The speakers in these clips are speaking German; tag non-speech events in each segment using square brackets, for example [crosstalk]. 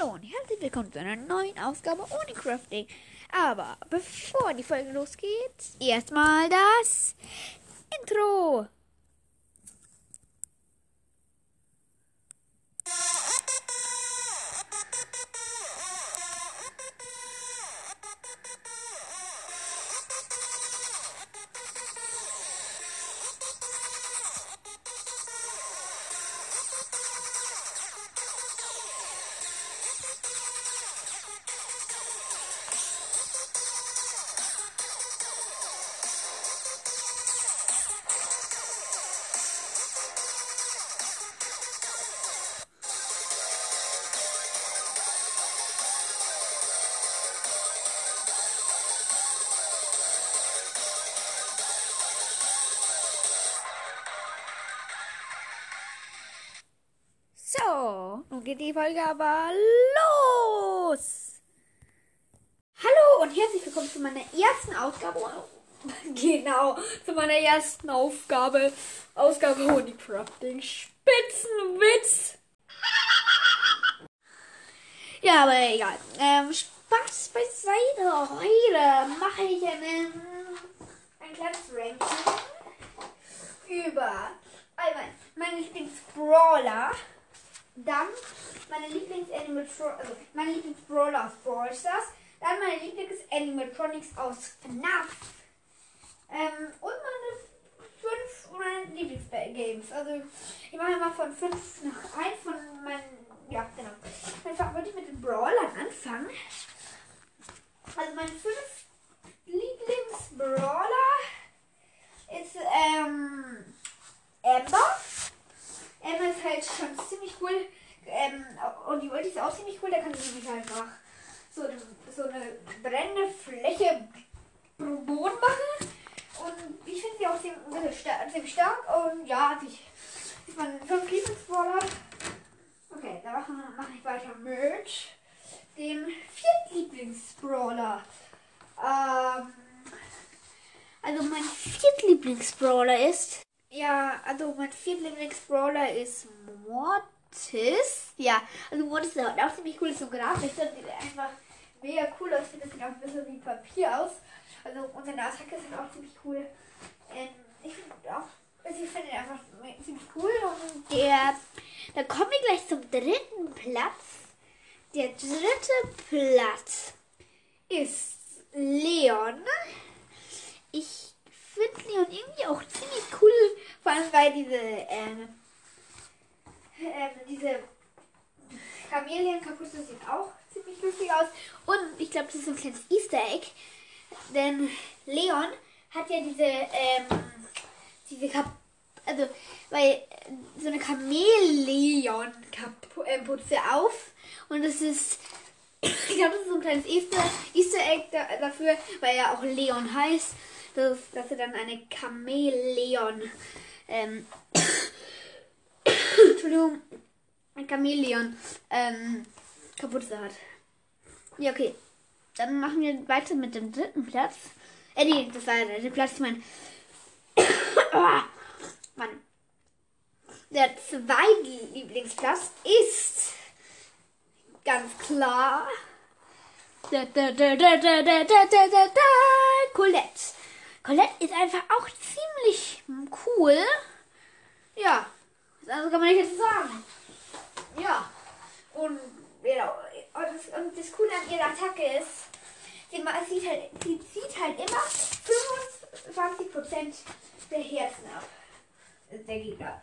Hallo und herzlich willkommen zu einer neuen Ausgabe ohne Crafting. Aber bevor die Folge losgeht, erstmal das Intro. So, nun geht die Folge aber los. Hallo und herzlich willkommen zu meiner ersten Ausgabe. [laughs] Genau, zu meiner ersten Aufgabe. Ausgabe Honigcrafting. Spitzenwitz. Ja, aber egal. Ähm, Spaß beiseite. Heute mache ich einen, ein kleines Ranking über einmal meine Lieblingsbrawler. Dann meine Lieblings-Animatronics, also meine Lieblingsbrawler aus Brawl Stars. Dann meine Lieblings-Animatronics aus FNAF. Ähm, und meine fünf Lieblingsgames. Also ich mache mal von fünf nach eins von meinen, ja genau. Einfach würde ich mit den Brawlern anfangen. Also mein fünf Lieblingsbrawler ist ähm, Amber. Amber ist halt schon ziemlich cool. Ähm, und die Ulti ist auch ziemlich cool. Da kann sie nämlich einfach so, so eine brennende Fläche Boden machen. Und ich finde sie auch ziemlich, ziemlich stark. Und ja, also ich, ist mein fünf Lieblingsbrawler. Okay, da mache mach ich weiter Merch. Dem Viertlieblingsbrawler. Ähm, also mein Viertlieblingsbrawler ist. Ja, also mein Viertlieblingsbrawler ist Mortis. Ja, also Mortis ist auch ziemlich cool, so grafisch. Das sieht einfach mega cool aus. Ich finde, das sieht auch ein bisschen wie Papier aus. Also und seine Attacke sind auch ziemlich cool. Ähm, ich finde auch, also ich finde ihn einfach ziemlich cool. Und der, da kommen wir gleich zum dritten Platz. Der dritte Platz ist Leon. Ich finde Leon irgendwie auch ziemlich allem weil diese, ähm, ähm, diese Chamäleon-Kapuze sieht auch ziemlich lustig aus. Und ich glaube, das ist ein kleines Easter Egg. Denn Leon hat ja diese, ähm, diese Kap also, weil so eine Chamäleon-Kapuze auf. Und das ist, [coughs] ich glaube, das ist so ein kleines Easter, Easter Egg da, dafür, weil er auch Leon heißt, dass, dass er dann eine Chamäleon, ähm, Entschuldigung, ein Chamäleon, ähm, Kapuze hat. Ja, okay. Dann machen wir weiter mit dem dritten Platz. Äh, nee, das war der dritte Platz. Ich meine. oh, Mann. Der zweite Lieblingsplatz ist ganz klar. Da, da, da, da, da, da, da, da, da, Colette. Colette ist einfach auch ziemlich cool. Ja, also kann man nicht jetzt sagen. Ja, und genau. Und das, und das Coole an ihrer Attacke ist, sie, sieht halt, sie zieht halt immer 25% der Herzen ab. Der Gegner.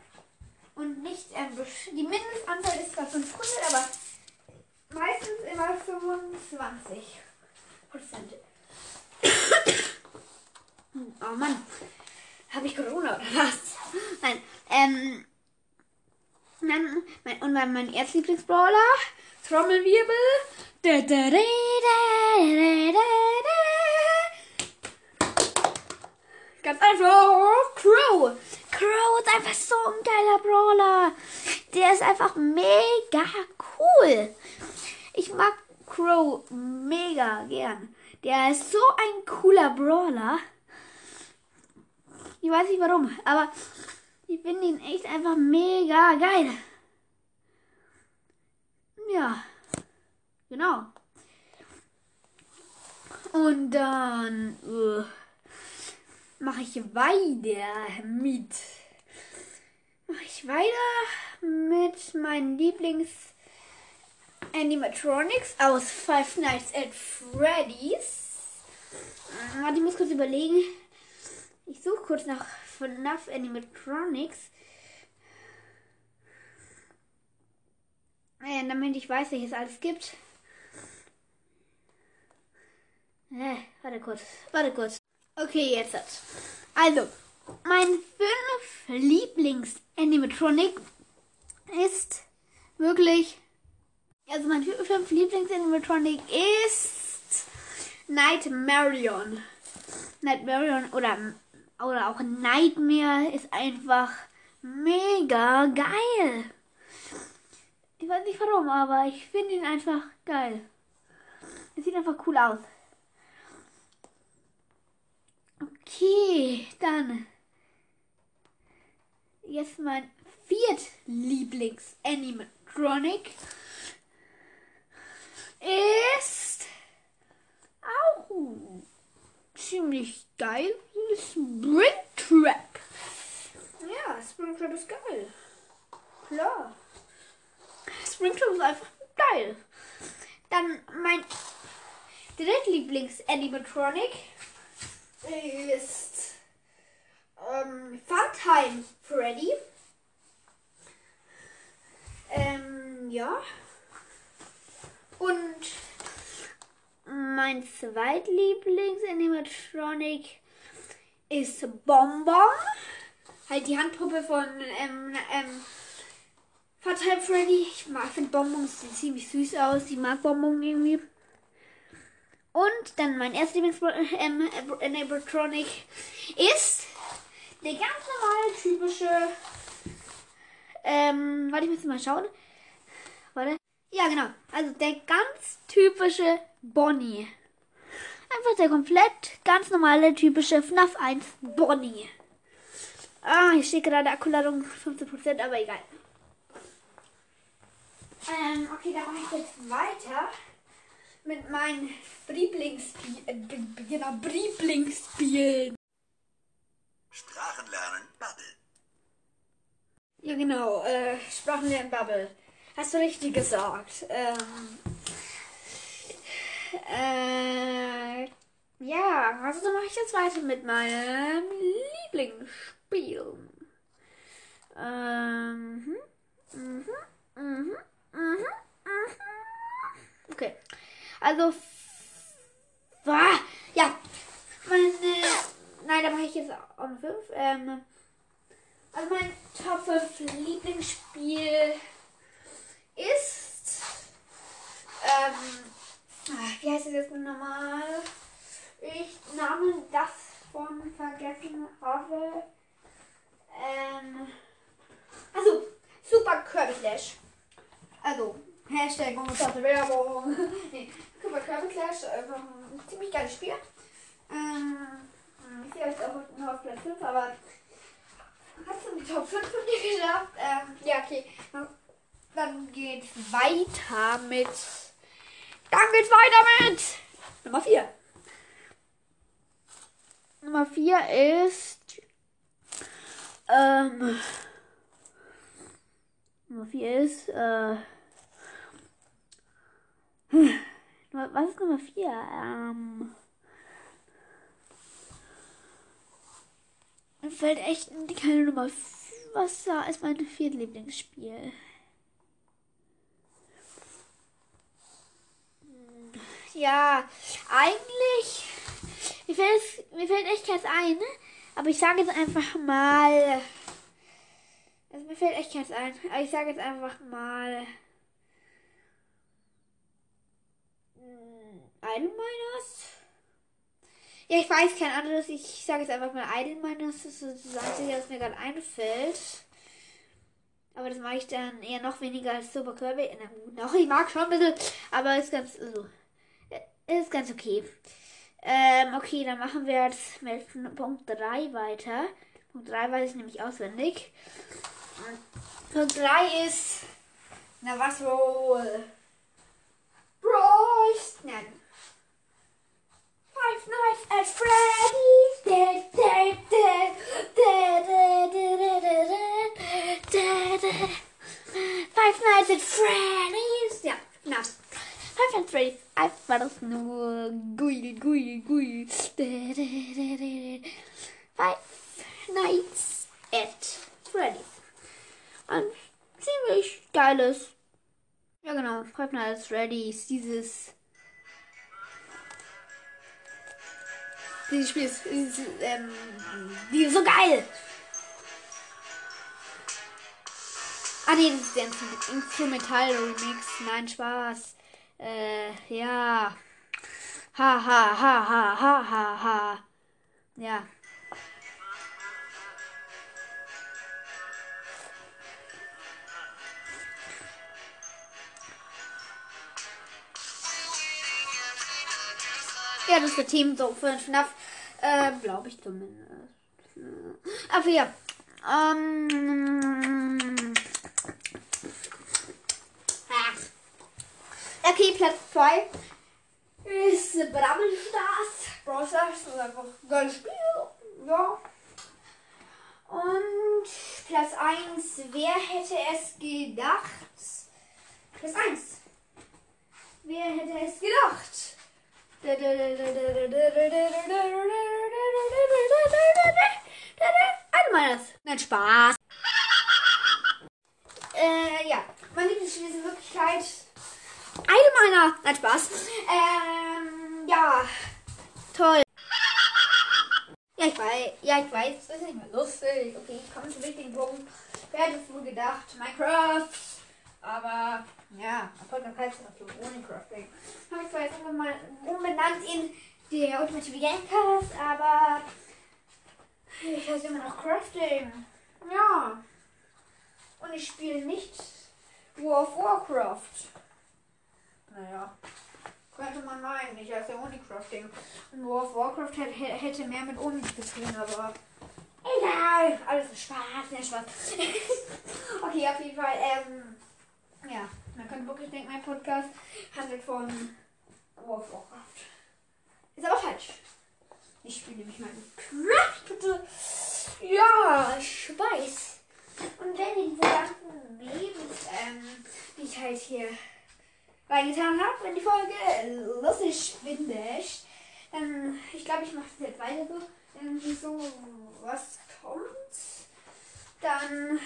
Und nicht, ähm, die Mindestanzahl ist zwar 500, aber meistens immer 25 Prozent. Mann. Habe ich Corona oder was? Nein. Ähm. Mein, mein, und mein, mein Erzlieblingsbrawler, Trommelwirbel. Da, da, da. Ganz einfach. Crow. Crow ist einfach so ein geiler Brawler. Der ist einfach mega cool. Ich mag Crow mega gern. Der ist so ein cooler Brawler. Ich weiß nicht warum, aber ich finde ihn echt einfach mega geil. Ja. Genau. Und dann uh, mache ich weiter mit. Mache ich weiter mit meinen Lieblings Animatronics aus Five Nights at Freddy's. Warte, ich muss kurz überlegen. Ich suche kurz nach FNAF Animatronics. Äh, damit ich weiß, welches alles gibt. Äh, warte kurz. Warte kurz. Okay, jetzt hat. Also, mein fünf Lieblings-Animatronic ist wirklich. Also, mein fünf Lieblings-Animatronic ist Nightmarion. Nightmarion oder, oder auch Nightmare ist einfach mega geil. Ich weiß nicht warum, aber ich finde ihn einfach geil. Es sieht einfach cool aus. Okay, dann. Jetzt mein Viertlieblings-Animatronic ist auch ziemlich geil. Springtrap. Ja, Springtrap ist geil. Klar. Springtrap ist einfach geil. Dann mein Drittlieblings-Animatronic ist ähm, Funtime Freddy. Ähm, ja. Und mein zweitlieblings-Animatronic ist Bonbon. Halt die Handpuppe von ähm, ähm, Funtime Freddy. Ich finde Bonbons sieht ziemlich süß aus. Ich mag Bonbon irgendwie. Und dann mein erster Lieblings-Animatronic ist der ganz normale typische. Ähm, warte, ich muss mal schauen. Warte. Ja, genau. Also der ganz typische Bonnie. Einfach der komplett ganz normale typische FNAF 1 Bonnie. Ah, hier steht gerade Akkuladung 15%, aber egal. Ähm, okay, dann mache ich jetzt weiter mit meinen Lieblingsspielen. Äh, genau, Lieblingsspielen. Sprachenlernen Bubble. Ja, genau, äh, Sprachenlernen Bubble. Hast du richtig gesagt. Ähm, äh, ja, also dann mache ich jetzt weiter mit meinem Lieblingsspiel. Ähm, mhm, mhm, mhm, mhm, mhm. Okay. Also, ah, ja, meine, nein, da mache ich jetzt auch eine 5. Ähm, also mein Top 5 Lieblingsspiel ist, ähm, wie heißt es jetzt nochmal? Ich Namen das von vergessen habe. Ähm, also, Super Kirby Clash. Also, Hashtag unbezahlte Werbung. [laughs] nee, Super Kirby Clash, ein ziemlich geiles Spiel. Ähm, ich sehe jetzt auch nur auf Platz 5, aber hast du die Top 5 von mir [laughs] geschafft? Ähm, ja, okay. Dann geht's weiter mit. Dann geht's weiter mit Nummer 4. Nummer 4 ist. Ähm. Nummer 4 ist. Äh, was ist Nummer 4? Ähm. Mir fällt echt keine Nummer 4. Was ist mein Viertlieblingsspiel? Ja, eigentlich. Mir fällt, mir fällt echt keins ein. Aber ich sage jetzt einfach mal. Also mir fällt echt keins ein. Aber ich sage jetzt einfach mal. Idle Miners? Ja, ich weiß kein anderes. Ich sage jetzt einfach mal Idle Miners. Das ist das Einzige, was mir gerade einfällt. Aber das mache ich dann eher noch weniger als Super Kirby. Na gut, noch, ich mag schon ein bisschen. Aber ist ganz, also, ist ganz okay. Ähm, okay, dann machen wir jetzt mit Punkt 3 weiter. Punkt 3 weiß ich nämlich auswendig. Punkt 3 ist. Na was wohl? Bräuchten. Five Nights at Freddy! Das nur. Gui, gui, gui. Five Nights at Freddy's. Ein ziemlich geiles. Ja, genau. Five Nights at Freddy's. Dieses. Dieses Spiel ist, ist ähm, die ist so geil. Ah nee, das ist der Instrumental Remix. Nein, Spaß. Äh, ja. Ha ha ha ha ha ha ha. Ja. Ja, das ist Team so für FNAF. Äh, glaube ich zumindest. Aber ja. Ähm. Okay, Platz 2 ist Brabbel Stars. Brawl Stars ist einfach ein geiles Spiel. Ja. Und Platz 1, wer hätte es gedacht? Platz 1. Wer hätte es gedacht? Einmal Nein, Spaß. Äh, ja. Mein Lieblingsspiel ist in Wirklichkeit eine meiner. Nein, Spaß. Ähm, ja. Toll. Ja, ich weiß. Ja, ich weiß. Das ist nicht mehr lustig. Okay, ich komme zum wichtigen Punkt. Wer hätte es wohl gedacht? Minecraft. Aber, ja, Erfolg heißt so ohne Crafting. Habe ich zwar jetzt einfach mal umbenannt in der Ultimative Gamecast, aber ich heiße immer noch Crafting. Ja. Und ich spiele nicht World of Warcraft. Naja. Könnte man meinen, ich heiße Only Crafting. Und World of Warcraft hätte, mehr mit Uni zu tun, aber egal. Alles ist Spaß, ja Spaß. [laughs] okay, auf jeden Fall, ähm, ja, man könnte wirklich denken, mein Podcast handelt von World of Warcraft. Ist aber falsch. Ich spiele nämlich meine Craft. Ja, ich weiß. Und wenn ihr diese ganzen Memes, ähm, die ich halt hier reingetan habe, wenn die Folge lustig findet, dann, ich glaube, ich mache es jetzt weiter so, irgendwie so was kommt, dann,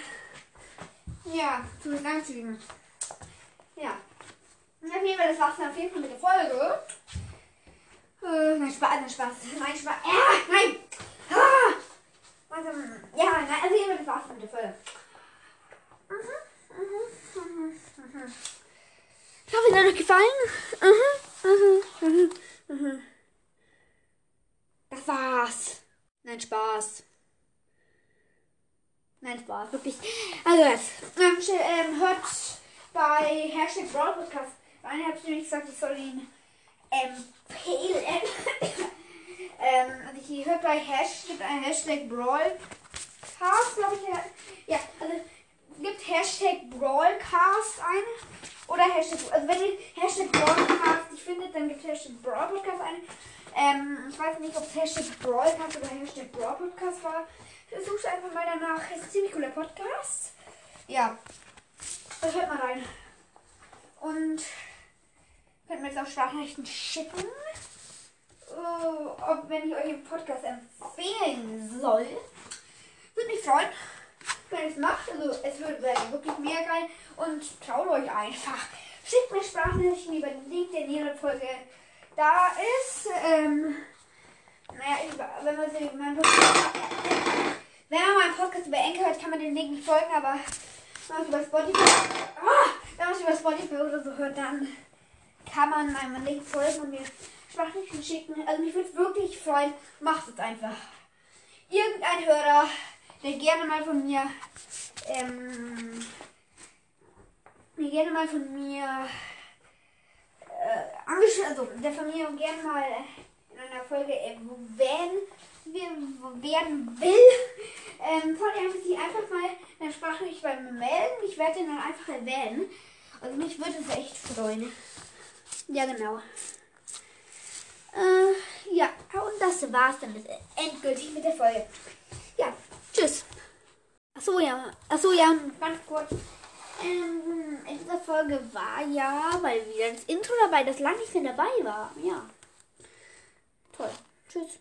ja, zu den einzigen. Ja. Auf jeden Fall, das war's dann auf jeden Fall mit der Folge. Äh, nein, Spaß, nein, Spaß, nein, Spaß, ja, nein, ah! Also, ja, nein, also jeden Fall, das war's dann mit der Folge. Mhm, mhm, mhm, mhm. Ich hoffe, es hat euch gefallen. Mhm, mhm, mhm. Das war's. Nein, Spaß. Nein, Spaß, wirklich. Also jetzt, ähm, ähm, hört bei Hashtag Brawl Podcast rein. Ich habe nämlich gesagt, ich soll ihn empfehlen. [coughs] ähm, also ich hört bei Hashtag, äh, Hashtag Brawl Cast, glaube ich. Ja, also gibt Hashtag Brawlcast ein. Oder Hashtag, also wenn ihr Hashtag Brawlcast nicht findet, dann gibt Hashtag Brawl Podcast ein. Ähm, ich weiß nicht, ob es Hashtag Brawlcast oder Hashtag Brawl Podcast war. Sucht einfach mal danach. Ist ein ziemlich cooler Podcast. Ja. Das hört mal rein. Und könnt mir jetzt auch Sprachnachrichten schicken. Uh, ob, wenn ich euch den Podcast empfehlen soll. Würde mich freuen, wenn ihr es macht. Also es wird wirklich mega geil. Und traut euch einfach. Schickt mir Sprachnachrichten über den Link, der in jeder Folge da ist. Ähm, naja, wenn man, mein Podcast, wenn man meinen Podcast über Enker hört, kann man den Link nicht folgen, aber wenn man es über Spotify, ah, wenn man es über Spotify oder so hört, dann kann man meinem Link folgen und mir Sprachnachrichten schicken. Also mich würde wirklich freuen. Macht es einfach. Irgendein Hörer, der gerne mal von mir, ähm, der gerne mal von mir, äh, also der von mir gerne mal in einer Folge erwähnen werden will, ähm, soll er sich einfach mal eine Sprachnachricht bei mir melden. Ich werde ihn dann einfach erwähnen. Also mich würde es echt freuen. Ja, genau. Äh, ja, und das war's dann endgültig mit der Folge. Ja, tschüss. Achso, ja. Achso, ja, ganz kurz. Ähm, in dieser Folge war ja, weil wieder das Intro dabei, das lange nicht mehr dabei war. Ja. Toll. Tschüss.